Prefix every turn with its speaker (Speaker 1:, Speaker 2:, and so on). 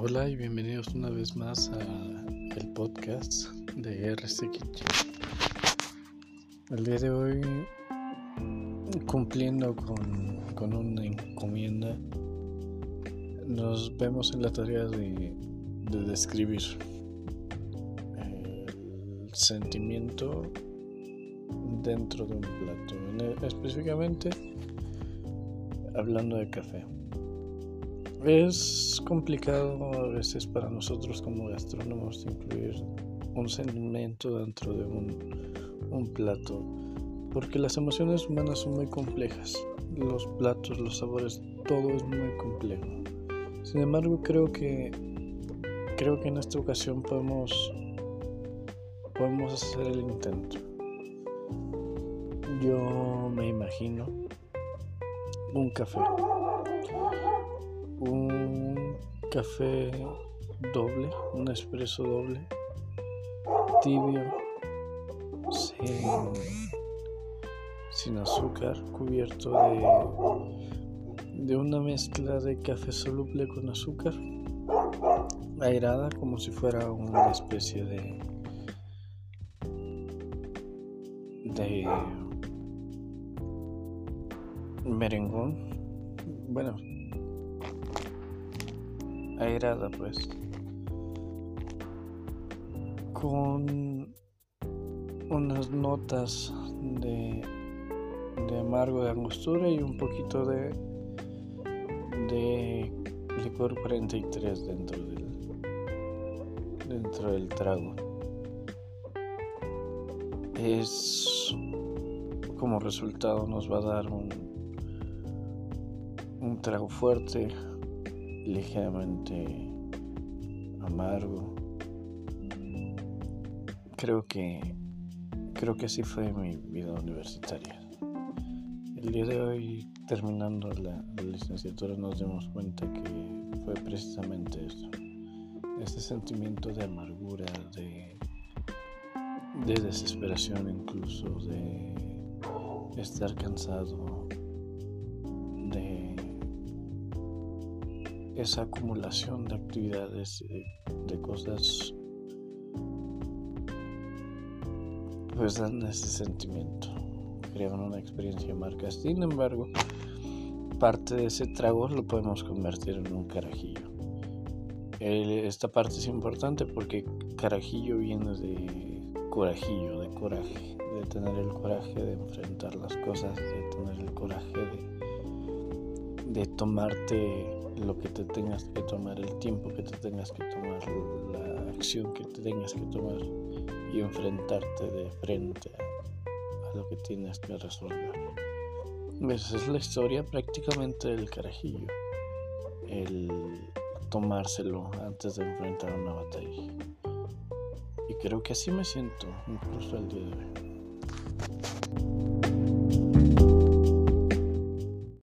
Speaker 1: Hola y bienvenidos una vez más a el podcast de RC. El día de hoy cumpliendo con, con una encomienda nos vemos en la tarea de, de describir el sentimiento dentro de un plato, específicamente hablando de café. Es complicado a veces para nosotros como gastrónomos incluir un sentimiento dentro de un, plato, porque las emociones humanas son muy complejas. Los platos, los sabores, todo es muy complejo. Sin embargo, creo que creo que en esta ocasión podemos podemos hacer el intento. Yo me imagino un café un café doble, un espresso doble, tibio, sin, azúcar, cubierto de, de una mezcla de café soluble con azúcar, airada como si fuera una especie de de merengón. Bueno, airada pues. Con unas notas de, de amargo de angostura y un poquito de de licor 43 dentro del dentro del trago. Es como resultado nos va a dar un un trago fuerte ligeramente amargo. Creo que creo que así fue mi vida universitaria. El día de hoy, terminando la, licenciatura, nos dimos cuenta que fue precisamente eso. Este sentimiento de amargura, de, de desesperación incluso, de estar cansado, esa acumulación de actividades, de, cosas, pues dan ese sentimiento, crean una experiencia marca. Sin embargo, parte de ese trago lo podemos convertir en un carajillo. esta parte es importante porque carajillo viene de corajillo, de coraje, de tener el coraje de enfrentar las cosas, de tener el coraje de, de tomarte lo que te tengas que tomar, el tiempo que te tengas que tomar, la acción que te tengas que tomar y enfrentarte de frente a, lo que tienes que resolver. Esa es la historia prácticamente del carajillo, el tomárselo antes de enfrentar una batalla. Y creo que así me siento incluso el día de hoy.